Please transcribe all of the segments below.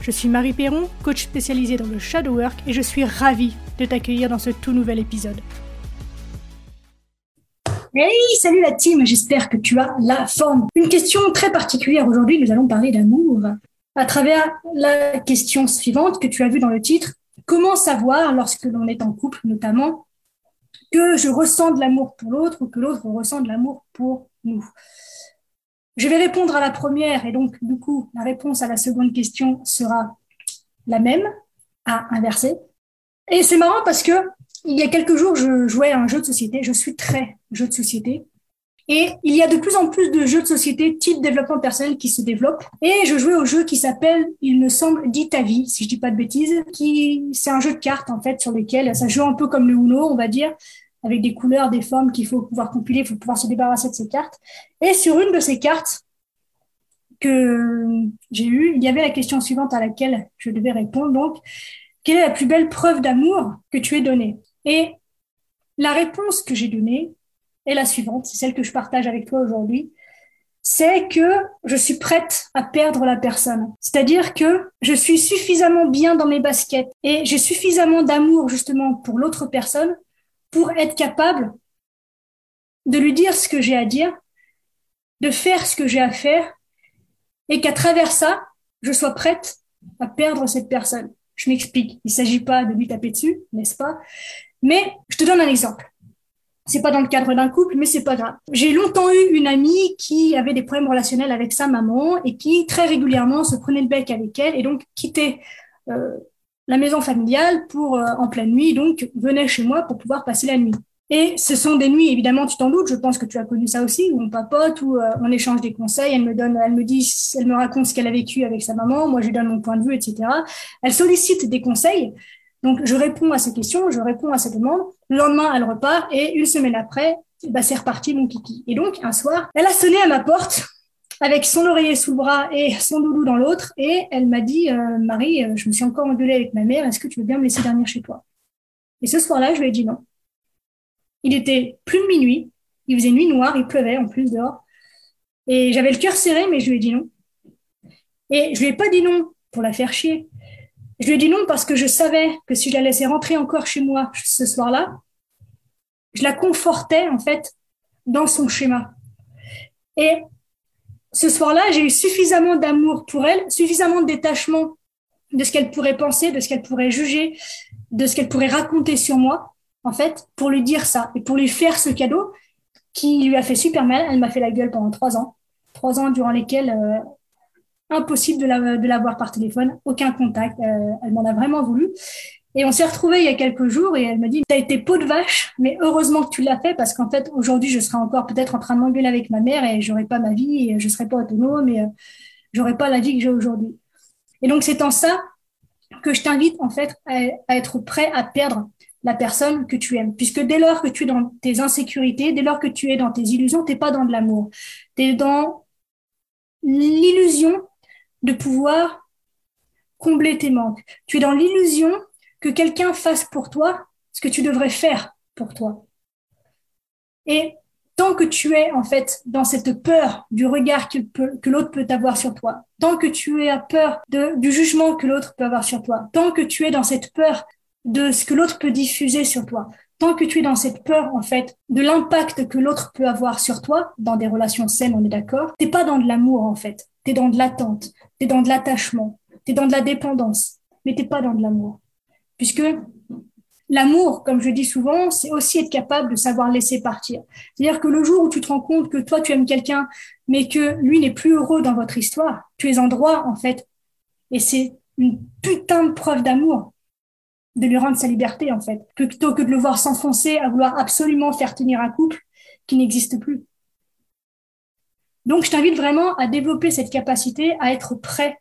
Je suis Marie Perron, coach spécialisée dans le shadow work et je suis ravie de t'accueillir dans ce tout nouvel épisode. Hey, salut la team, j'espère que tu as la forme. Une question très particulière aujourd'hui, nous allons parler d'amour à travers la question suivante que tu as vue dans le titre. Comment savoir, lorsque l'on est en couple notamment, que je ressens de l'amour pour l'autre ou que l'autre ressent de l'amour pour nous? Je vais répondre à la première et donc du coup la réponse à la seconde question sera la même à inverser. Et c'est marrant parce que il y a quelques jours je jouais à un jeu de société. Je suis très jeu de société. Et il y a de plus en plus de jeux de société type développement personnel qui se développent. Et je jouais au jeu qui s'appelle, il me semble, Dit ta vie, si je dis pas de bêtises, qui, c'est un jeu de cartes, en fait, sur lequel ça joue un peu comme le Uno, on va dire avec des couleurs, des formes qu'il faut pouvoir compiler, il faut pouvoir se débarrasser de ces cartes. Et sur une de ces cartes que j'ai eues, il y avait la question suivante à laquelle je devais répondre. Donc, quelle est la plus belle preuve d'amour que tu aies donnée? Et la réponse que j'ai donnée est la suivante, c'est celle que je partage avec toi aujourd'hui c'est que je suis prête à perdre la personne. C'est-à-dire que je suis suffisamment bien dans mes baskets et j'ai suffisamment d'amour justement pour l'autre personne pour être capable de lui dire ce que j'ai à dire, de faire ce que j'ai à faire, et qu'à travers ça, je sois prête à perdre cette personne. Je m'explique. Il ne s'agit pas de lui taper dessus, n'est-ce pas? Mais je te donne un exemple. C'est pas dans le cadre d'un couple, mais c'est pas grave. J'ai longtemps eu une amie qui avait des problèmes relationnels avec sa maman et qui très régulièrement se prenait le bec avec elle et donc quittait euh, la maison familiale pour euh, en pleine nuit, donc venait chez moi pour pouvoir passer la nuit. Et ce sont des nuits, évidemment, tu t'en doutes, je pense que tu as connu ça aussi, où on papote, où euh, on échange des conseils, elle me donne, elle me dit, elle me raconte ce qu'elle a vécu avec sa maman, moi je lui donne mon point de vue, etc. Elle sollicite des conseils, donc je réponds à ses questions, je réponds à ses demandes. Le lendemain, elle repart et une semaine après, bah, c'est reparti mon kiki. Et donc un soir, elle a sonné à ma porte avec son oreiller sous le bras et son doudou dans l'autre. Et elle m'a dit, euh, Marie, euh, je me suis encore engueulée avec ma mère, est-ce que tu veux bien me laisser dormir chez toi? Et ce soir-là, je lui ai dit non. Il était plus de minuit, il faisait nuit noire, il pleuvait en plus dehors. Et j'avais le cœur serré, mais je lui ai dit non. Et je lui ai pas dit non pour la faire chier. Je lui ai dit non parce que je savais que si je la laissais rentrer encore chez moi ce soir-là, je la confortais en fait dans son schéma. Et ce soir-là, j'ai eu suffisamment d'amour pour elle, suffisamment de détachement de ce qu'elle pourrait penser, de ce qu'elle pourrait juger, de ce qu'elle pourrait raconter sur moi, en fait, pour lui dire ça et pour lui faire ce cadeau qui lui a fait super mal. Elle m'a fait la gueule pendant trois ans, trois ans durant lesquels euh, impossible de la, de la voir par téléphone, aucun contact. Euh, elle m'en a vraiment voulu. Et on s'est retrouvés il y a quelques jours et elle m'a dit, t'as été peau de vache, mais heureusement que tu l'as fait parce qu'en fait, aujourd'hui, je serais encore peut-être en train de m'engueuler avec ma mère et j'aurais pas ma vie et je serais pas autonome et euh, j'aurais pas la vie que j'ai aujourd'hui. Et donc, c'est en ça que je t'invite, en fait, à, être prêt à perdre la personne que tu aimes. Puisque dès lors que tu es dans tes insécurités, dès lors que tu es dans tes illusions, t'es pas dans de l'amour. Tu es dans l'illusion de pouvoir combler tes manques. Tu es dans l'illusion que quelqu'un fasse pour toi ce que tu devrais faire pour toi. Et tant que tu es en fait dans cette peur du regard que, l'autre peut avoir sur toi, tant que tu es à peur du jugement que l'autre peut avoir sur toi, tant que tu es dans cette peur de ce que l'autre peut diffuser sur toi, tant que tu es dans cette peur en fait de l'impact que l'autre peut avoir sur toi dans des relations saines, on est d'accord, t'es pas dans de l'amour en fait, t'es dans de l'attente, t'es dans de l'attachement, t'es dans de la dépendance, mais t'es pas dans de l'amour. Puisque l'amour, comme je dis souvent, c'est aussi être capable de savoir laisser partir. C'est-à-dire que le jour où tu te rends compte que toi, tu aimes quelqu'un, mais que lui n'est plus heureux dans votre histoire, tu es en droit, en fait. Et c'est une putain de preuve d'amour de lui rendre sa liberté, en fait, plutôt que de le voir s'enfoncer à vouloir absolument faire tenir un couple qui n'existe plus. Donc, je t'invite vraiment à développer cette capacité à être prêt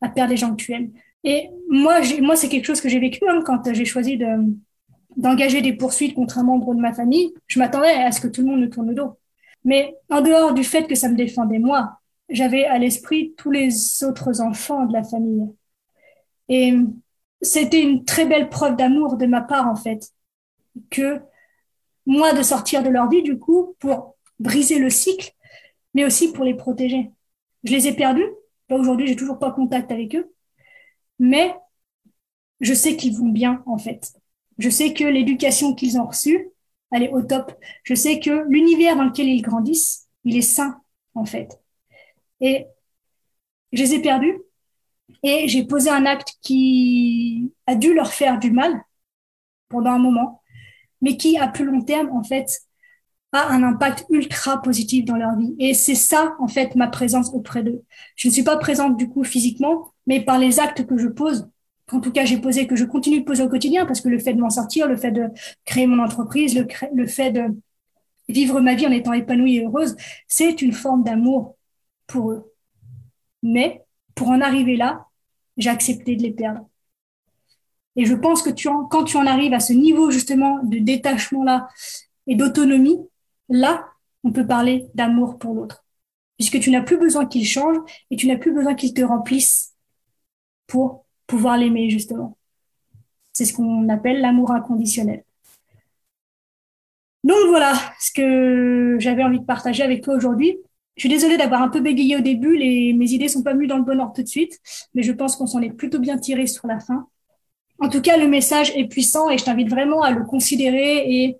à perdre les gens que tu aimes. Et moi, moi, c'est quelque chose que j'ai vécu hein, quand j'ai choisi de, d'engager des poursuites contre un membre de ma famille, je m'attendais à ce que tout le monde me tourne le dos. Mais en dehors du fait que ça me défendait moi, j'avais à l'esprit tous les autres enfants de la famille. Et c'était une très belle preuve d'amour de ma part, en fait, que moi de sortir de leur vie, du coup, pour briser le cycle, mais aussi pour les protéger. Je les ai perdus. Aujourd'hui, j'ai toujours pas contact avec eux. Mais je sais qu'ils vont bien, en fait. Je sais que l'éducation qu'ils ont reçue, elle est au top. Je sais que l'univers dans lequel ils grandissent, il est sain, en fait. Et je les ai perdus et j'ai posé un acte qui a dû leur faire du mal pendant un moment, mais qui, à plus long terme, en fait, a un impact ultra positif dans leur vie. Et c'est ça, en fait, ma présence auprès d'eux. Je ne suis pas présente, du coup, physiquement, mais par les actes que je pose, qu'en tout cas j'ai posé, que je continue de poser au quotidien, parce que le fait de m'en sortir, le fait de créer mon entreprise, le, fait de vivre ma vie en étant épanouie et heureuse, c'est une forme d'amour pour eux. Mais pour en arriver là, j'ai accepté de les perdre. Et je pense que tu en, quand tu en arrives à ce niveau justement de détachement-là et d'autonomie, là, on peut parler d'amour pour l'autre. Puisque tu n'as plus besoin qu'il change et tu n'as plus besoin qu'il te remplisse pour pouvoir l'aimer justement. C'est ce qu'on appelle l'amour inconditionnel. Donc voilà ce que j'avais envie de partager avec toi aujourd'hui. Je suis désolée d'avoir un peu bégayé au début, mes idées sont pas venues dans le bon ordre tout de suite, mais je pense qu'on s'en est plutôt bien tiré sur la fin. En tout cas, le message est puissant et je t'invite vraiment à le considérer et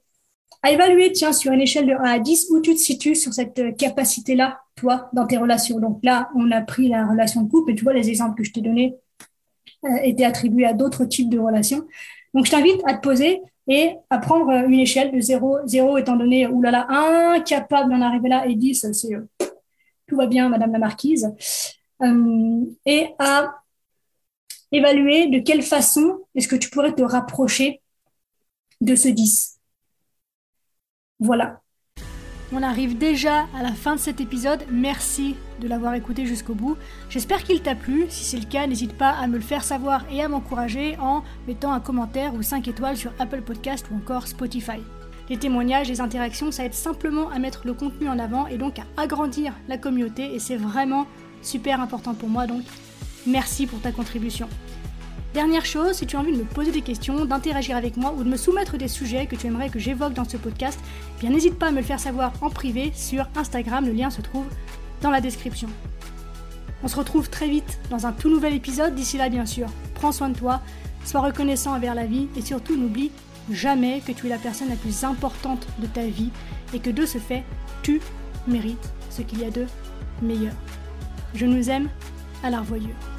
à évaluer, tiens, sur une échelle de 1 à 10, où tu te situes sur cette capacité-là, toi, dans tes relations. Donc là, on a pris la relation de couple et tu vois, les exemples que je t'ai donnés euh, étaient attribués à d'autres types de relations. Donc, je t'invite à te poser et à prendre une échelle de 0, 0 étant donné, oulala, incapable d'en arriver là, et 10, c'est euh, tout va bien, Madame la Marquise, euh, et à évaluer de quelle façon est-ce que tu pourrais te rapprocher de ce 10. Voilà. On arrive déjà à la fin de cet épisode. Merci de l'avoir écouté jusqu'au bout. J'espère qu'il t'a plu. Si c'est le cas, n'hésite pas à me le faire savoir et à m'encourager en mettant un commentaire ou 5 étoiles sur Apple Podcast ou encore Spotify. Les témoignages, les interactions, ça aide simplement à mettre le contenu en avant et donc à agrandir la communauté et c'est vraiment super important pour moi donc merci pour ta contribution. Dernière chose, si tu as envie de me poser des questions, d'interagir avec moi ou de me soumettre des sujets que tu aimerais que j'évoque dans ce podcast, eh bien n'hésite pas à me le faire savoir en privé sur Instagram, le lien se trouve la description. On se retrouve très vite dans un tout nouvel épisode, d'ici là bien sûr, prends soin de toi, sois reconnaissant envers la vie et surtout n'oublie jamais que tu es la personne la plus importante de ta vie et que de ce fait, tu mérites ce qu'il y a de meilleur. Je nous aime à la revoyure.